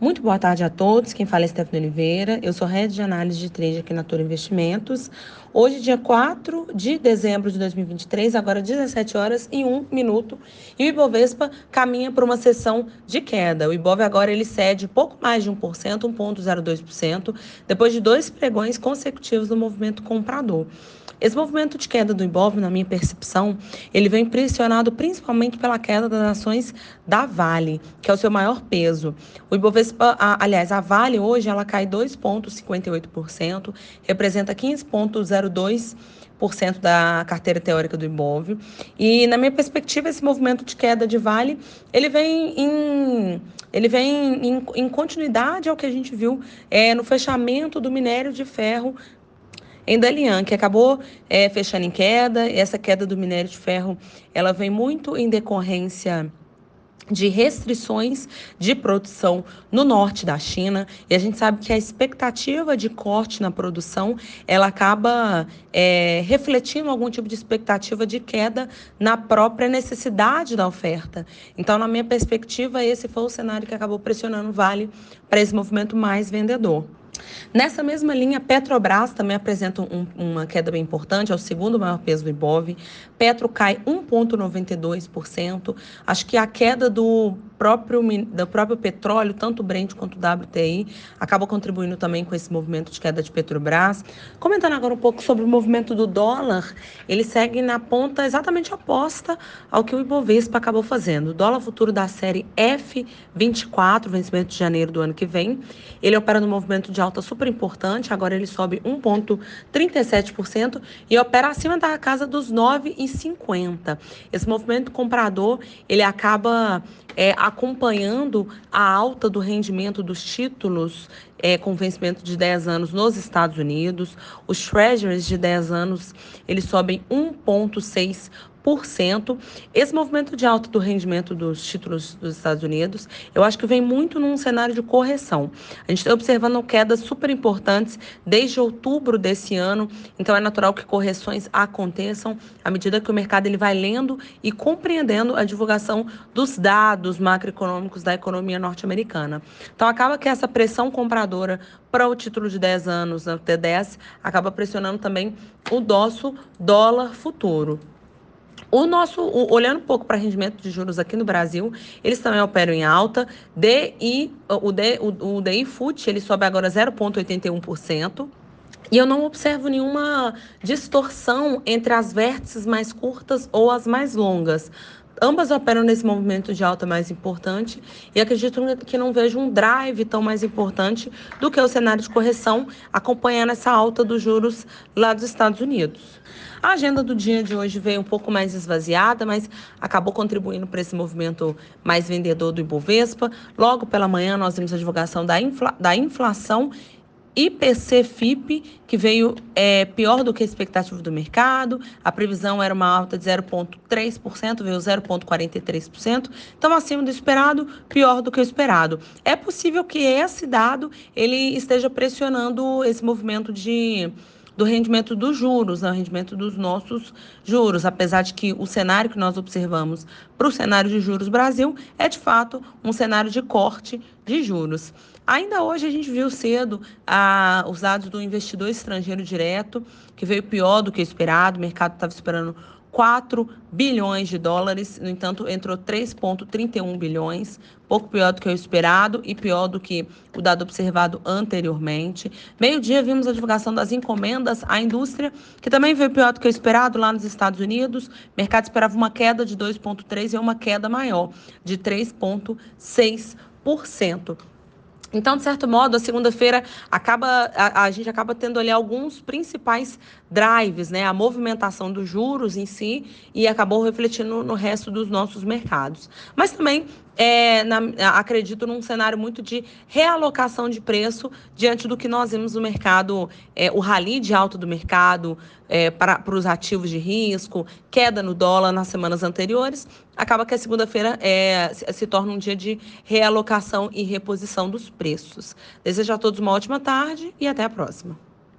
Muito boa tarde a todos. Quem fala é Stephanie Oliveira. Eu sou head de análise de trade aqui na Toro Investimentos. Hoje, dia 4 de dezembro de 2023, agora 17 horas e 1 minuto, e o Ibovespa caminha para uma sessão de queda. O Ibov agora ele cede pouco mais de 1%, 1,02%, depois de dois pregões consecutivos no movimento comprador. Esse movimento de queda do Ibov, na minha percepção, ele vem pressionado principalmente pela queda das ações da Vale, que é o seu maior peso. O Ibovespa, a, aliás, a Vale hoje ela cai 2,58%, representa 15,02% da carteira teórica do Ibov. E na minha perspectiva, esse movimento de queda de Vale, ele vem em ele vem em, em continuidade ao que a gente viu é, no fechamento do minério de ferro em Dalian, que acabou é, fechando em queda. Essa queda do minério de ferro, ela vem muito em decorrência de restrições de produção no norte da China e a gente sabe que a expectativa de corte na produção ela acaba é, refletindo algum tipo de expectativa de queda na própria necessidade da oferta. Então, na minha perspectiva, esse foi o cenário que acabou pressionando o Vale para esse movimento mais vendedor. Nessa mesma linha, Petrobras também apresenta um, uma queda bem importante, é o segundo maior peso do Ibov. Petro cai 1,92%. Acho que a queda do próprio, do próprio petróleo, tanto Brent quanto WTI, acaba contribuindo também com esse movimento de queda de Petrobras. Comentando agora um pouco sobre o movimento do dólar, ele segue na ponta exatamente oposta ao que o Ibovespa acabou fazendo. O dólar futuro da série F24, vencimento de janeiro do ano que vem, ele opera no movimento de alta super importante, agora ele sobe 1,37% e opera acima da casa dos 9,50. Esse movimento comprador, ele acaba é, acompanhando a alta do rendimento dos títulos é, com vencimento de 10 anos nos Estados Unidos. Os treasuries de 10 anos, eles sobem 1,6%. Esse movimento de alta do rendimento dos títulos dos Estados Unidos, eu acho que vem muito num cenário de correção. A gente está observando quedas super importantes desde outubro desse ano, então é natural que correções aconteçam à medida que o mercado ele vai lendo e compreendendo a divulgação dos dados macroeconômicos da economia norte-americana. Então acaba que essa pressão compradora para o título de 10 anos, o T10, acaba pressionando também o nosso dólar futuro. O nosso, o, olhando um pouco para rendimento de juros aqui no Brasil, eles também operam em alta. DI, o, D, o, o DI FUT, ele sobe agora 0,81%. E eu não observo nenhuma distorção entre as vértices mais curtas ou as mais longas. Ambas operam nesse movimento de alta mais importante e acredito que não vejo um drive tão mais importante do que o cenário de correção acompanhando essa alta dos juros lá dos Estados Unidos. A agenda do dia de hoje veio um pouco mais esvaziada, mas acabou contribuindo para esse movimento mais vendedor do Ibovespa. Logo pela manhã, nós vimos a divulgação da, infla, da inflação IPC-FIP, que veio é, pior do que a expectativa do mercado. A previsão era uma alta de 0,3%, veio 0,43%. Então, acima do esperado, pior do que o esperado. É possível que esse dado ele esteja pressionando esse movimento de do rendimento dos juros, né, o rendimento dos nossos juros, apesar de que o cenário que nós observamos para o cenário de juros Brasil é de fato um cenário de corte de juros. Ainda hoje a gente viu cedo ah, os dados do investidor estrangeiro direto, que veio pior do que esperado, o mercado estava esperando 4 bilhões de dólares, no entanto, entrou 3,31 bilhões, pouco pior do que o esperado e pior do que o dado observado anteriormente. Meio-dia, vimos a divulgação das encomendas à indústria, que também veio pior do que o esperado lá nos Estados Unidos. O mercado esperava uma queda de 2,3% e uma queda maior, de 3,6%. Então, de certo modo, a segunda-feira acaba a, a, gente acaba tendo ali alguns principais drives, né? A movimentação dos juros em si e acabou refletindo no resto dos nossos mercados. Mas também é, na, acredito num cenário muito de realocação de preço diante do que nós vimos no mercado, é, o rally de alta do mercado é, para, os ativos de risco, queda no dólar nas semanas anteriores. Acaba que a segunda-feira é, se, se torna um dia de realocação e reposição dos preços. Desejo a todos uma ótima tarde e até a próxima.